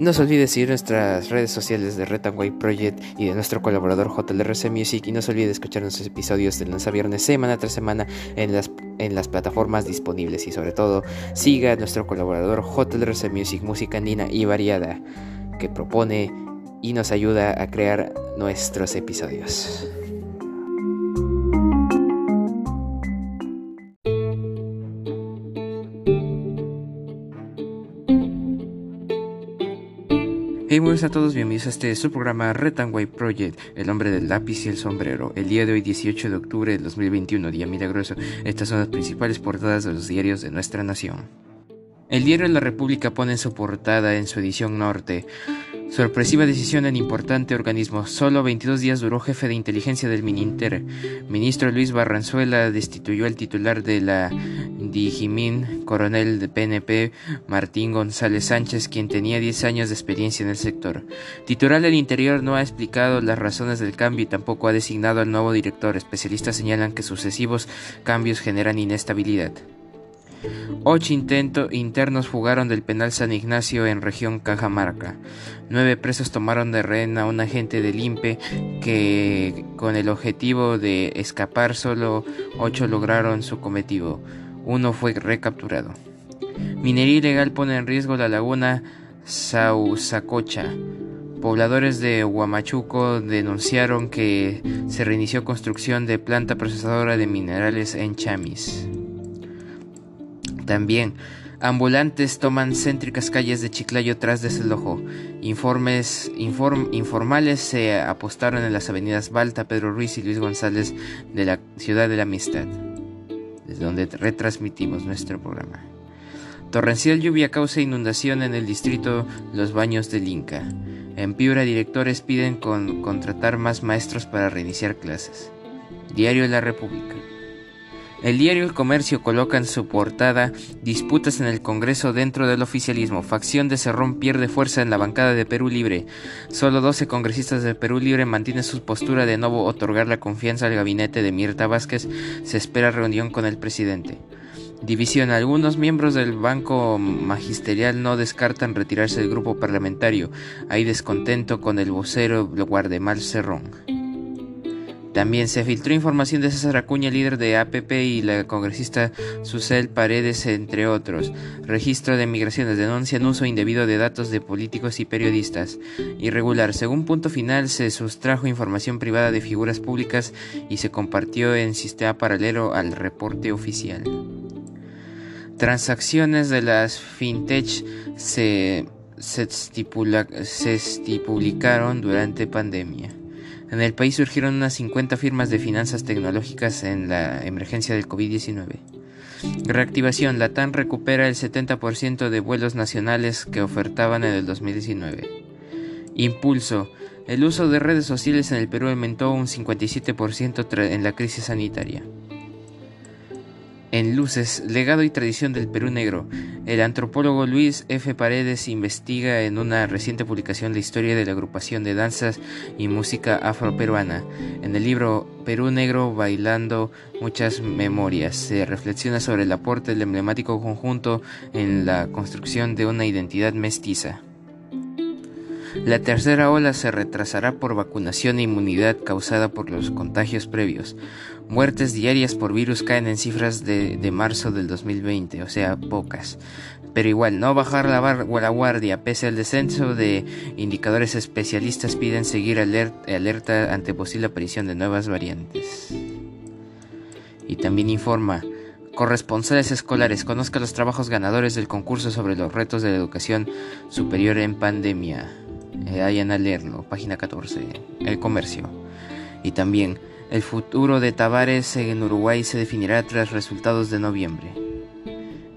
No se olvide seguir nuestras redes sociales de White Project y de nuestro colaborador JLRC Music. Y no se olvide escuchar nuestros episodios de lunes a viernes semana tras semana en las, en las plataformas disponibles. Y sobre todo siga a nuestro colaborador JLRC Music, música andina y variada que propone y nos ayuda a crear nuestros episodios. Hey, buenos a todos, bienvenidos a este su programa Red White Project, el hombre del lápiz y el sombrero. El día de hoy, 18 de octubre del 2021, día milagroso, estas son las principales portadas de los diarios de nuestra nación. El diario La República pone en su portada en su edición norte Sorpresiva decisión en importante organismo. Solo 22 días duró jefe de inteligencia del Mininter. Ministro Luis Barranzuela destituyó al titular de la Digimin, coronel de PNP, Martín González Sánchez, quien tenía 10 años de experiencia en el sector. Titular del Interior no ha explicado las razones del cambio y tampoco ha designado al nuevo director. Especialistas señalan que sucesivos cambios generan inestabilidad. Ocho intentos internos fugaron del penal San Ignacio en región Cajamarca. Nueve presos tomaron de rehén a un agente del INPE que con el objetivo de escapar solo ocho lograron su cometido. Uno fue recapturado. Minería ilegal pone en riesgo la laguna Sausacocha. Pobladores de Huamachuco denunciaron que se reinició construcción de planta procesadora de minerales en Chamis. También, ambulantes toman céntricas calles de Chiclayo tras desalojo. Informes informales se apostaron en las avenidas Balta, Pedro Ruiz y Luis González de la Ciudad de la Amistad, desde donde retransmitimos nuestro programa. Torrencial lluvia causa inundación en el distrito Los Baños del Inca. En Piura, directores piden contratar más maestros para reiniciar clases. Diario la República. El diario El Comercio coloca en su portada disputas en el Congreso dentro del oficialismo. Facción de Cerrón pierde fuerza en la bancada de Perú Libre. Solo 12 congresistas de Perú Libre mantienen su postura de no otorgar la confianza al gabinete de Mirta Vázquez. Se espera reunión con el presidente. División. Algunos miembros del Banco Magisterial no descartan retirarse del grupo parlamentario. Hay descontento con el vocero Guardemal Cerrón. También se filtró información de César Acuña, líder de APP, y la congresista Susel Paredes, entre otros. Registro de migraciones denuncian uso indebido de datos de políticos y periodistas. Irregular. Según punto final, se sustrajo información privada de figuras públicas y se compartió en sistema paralelo al reporte oficial. Transacciones de las fintech se, se, se estipularon durante pandemia. En el país surgieron unas 50 firmas de finanzas tecnológicas en la emergencia del COVID-19. Reactivación. La TAN recupera el 70% de vuelos nacionales que ofertaban en el 2019. Impulso. El uso de redes sociales en el Perú aumentó un 57% en la crisis sanitaria. En Luces, legado y tradición del Perú Negro, el antropólogo Luis F. Paredes investiga en una reciente publicación la historia de la agrupación de danzas y música afroperuana. En el libro Perú Negro Bailando Muchas Memorias se reflexiona sobre el aporte del emblemático conjunto en la construcción de una identidad mestiza. La tercera ola se retrasará por vacunación e inmunidad causada por los contagios previos. Muertes diarias por virus caen en cifras de, marzo del 2020, o sea, pocas. Pero igual, no bajar la, la guardia, pese al descenso de indicadores especialistas piden seguir alerta ante posible aparición de nuevas variantes. Y también informa, corresponsales escolares, conozca los trabajos ganadores del concurso sobre los retos de la educación superior en pandemia. Eh, vayan a leerlo, página 14, El Comercio. Y también, el futuro de Tavares en Uruguay se definirá tras resultados de noviembre.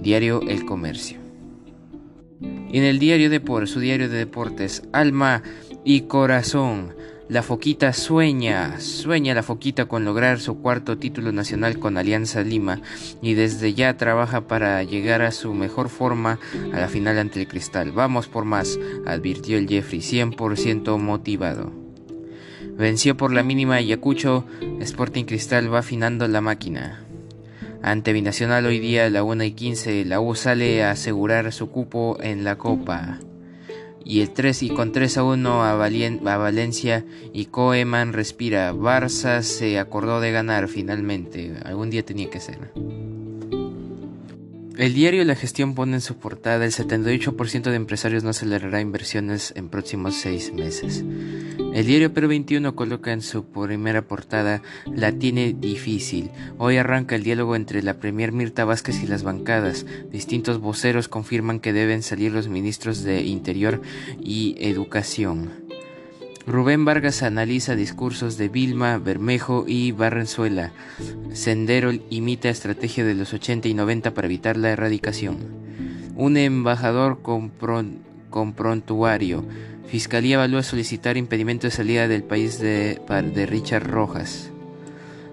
Diario El Comercio. Y en el diario de por su diario de deportes, Alma y Corazón. La Foquita sueña, sueña la Foquita con lograr su cuarto título nacional con Alianza Lima y desde ya trabaja para llegar a su mejor forma a la final ante el Cristal. Vamos por más, advirtió el Jeffrey, 100% motivado. Venció por la mínima Ayacucho, Sporting Cristal va afinando la máquina. Ante Binacional hoy día a la 1 y 15, la U sale a asegurar su cupo en la Copa y el 3 y con 3 a 1 a, Valencia y Koeman respira. Barça se acordó de ganar finalmente. Algún día tenía que ser. El diario La Gestión pone en su portada el 78% de empresarios no acelerará inversiones en próximos seis meses. El diario Perú 21 coloca en su primera portada La tiene difícil. Hoy arranca el diálogo entre la Premier Mirta Vázquez y las bancadas. Distintos voceros confirman que deben salir los ministros de Interior y Educación. Rubén Vargas analiza discursos de Vilma, Bermejo y Barrenzuela. Sendero imita estrategia de los 80 y 90 para evitar la erradicación. Un embajador con, prontuario. Fiscalía evalúa solicitar impedimento de salida del país de, Richard Rojas.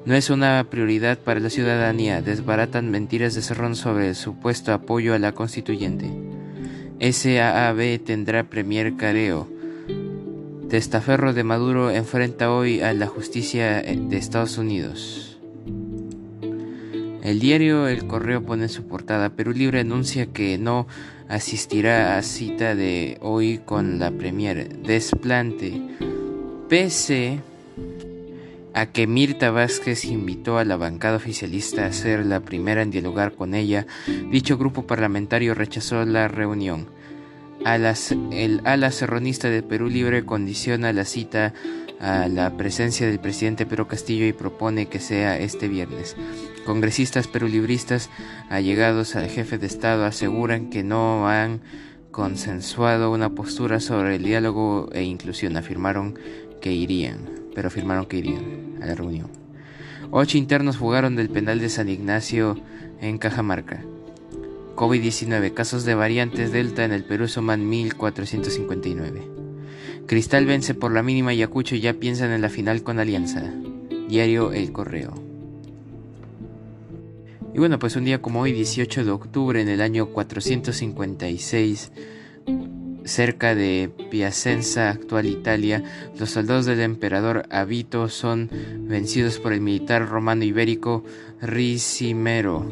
No es una prioridad para la ciudadanía. Desbaratan mentiras de Cerrón sobre el supuesto apoyo a la constituyente. SAAB tendrá Premier Careo. Testaferro de Maduro enfrenta hoy a la justicia de Estados Unidos. El diario El Correo pone su portada Perú Libre anuncia que no asistirá a cita de hoy con la Premier. Desplante. Pese a que Mirta Vázquez invitó a la bancada oficialista a ser la primera en dialogar con ella, dicho grupo parlamentario rechazó la reunión el ala serronista de Perú Libre condiciona la cita a la presencia del presidente Pedro Castillo y propone que sea este viernes. Congresistas perulibristas allegados al jefe de Estado aseguran que no han consensuado una postura sobre el diálogo e inclusión. Afirmaron que irían, pero afirmaron que irían a la reunión. Ocho internos fugaron del penal de San Ignacio en Cajamarca. COVID-19. Casos de variantes Delta en el Perú suman 1.459. Cristal vence por la mínima y Ayacucho ya piensan en la final con Alianza. Diario El Correo. Bueno, pues un día como hoy, 18 de octubre, en el año 456, cerca de Piacenza, actual Italia, los soldados del emperador Avito son vencidos por el militar romano ibérico Ricimero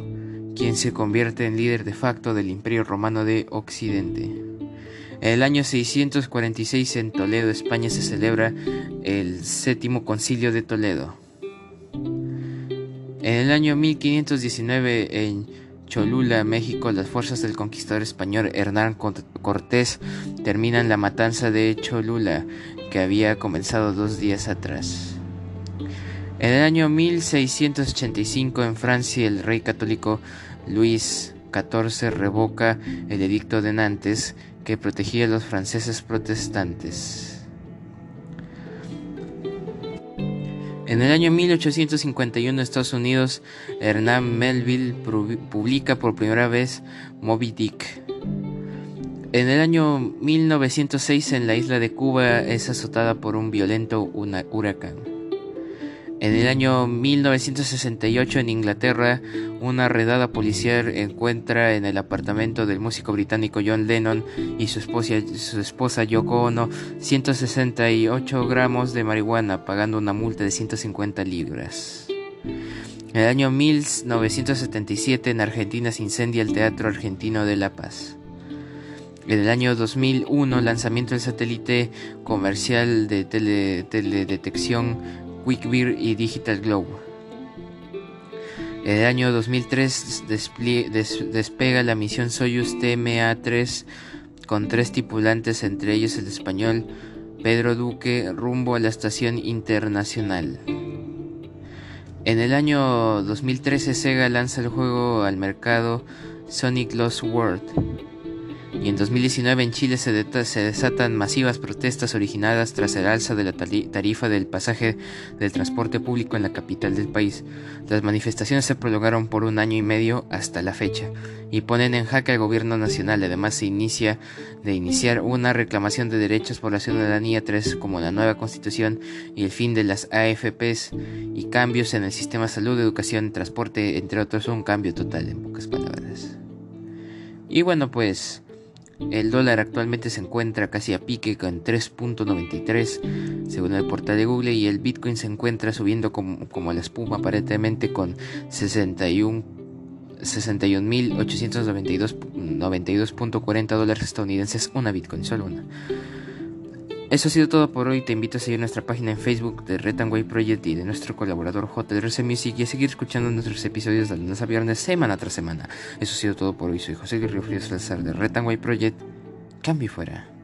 quien se convierte en líder de facto del Imperio Romano de Occidente. En el año 646 en Toledo, España, se celebra el séptimo concilio de Toledo. En el año 1519 en Cholula, México, las fuerzas del conquistador español Hernán Cortés terminan la matanza de Cholula, que había comenzado dos días atrás. En el año 1685 en Francia el rey católico Luis XIV revoca el edicto de Nantes que protegía a los franceses protestantes. En el año 1851 Estados Unidos, Hernán Melville publica por primera vez Moby Dick. En el año 1906 en la isla de Cuba es azotada por un violento huracán. En el año 1968 en Inglaterra, una redada policial encuentra en el apartamento del músico británico John Lennon y su esposa, Yoko Ono 168 gramos de marihuana, pagando una multa de 150 libras. En el año 1977 en Argentina se incendia el Teatro Argentino de La Paz. En el año 2001, lanzamiento del satélite comercial de teledetección Quickbeer y Digital Globe. En el año 2003 despega la misión Soyuz TMA-3 con tres tripulantes, entre ellos el español Pedro Duque, rumbo a la estación internacional. En el año 2013 Sega lanza el juego al mercado Sonic Lost World. Y en 2019 en Chile se, desatan masivas protestas originadas tras el alza de la tarifa del pasaje del transporte público en la capital del país. Las manifestaciones se prolongaron por un año y medio hasta la fecha y ponen en jaque al gobierno nacional. Además se inicia de iniciar una reclamación de derechos por la ciudadanía 3 como la nueva constitución y el fin de las AFPs y cambios en el sistema de salud, educación, transporte, entre otros, un cambio total en pocas palabras. Y bueno pues el dólar actualmente se encuentra casi a pique con 3.93 según el portal de Google y el Bitcoin se encuentra subiendo como, como la espuma aparentemente con 61 61.892.40 dólares estadounidenses una Bitcoin, solo una. Eso ha sido todo por hoy. Te invito a seguir nuestra página en Facebook de Red Project y de nuestro colaborador JRC Music y a seguir escuchando nuestros episodios de lunes a viernes, semana tras semana. Eso ha sido todo por hoy. Soy José Guerrero Frías Salazar de Red Project. Cambio fuera.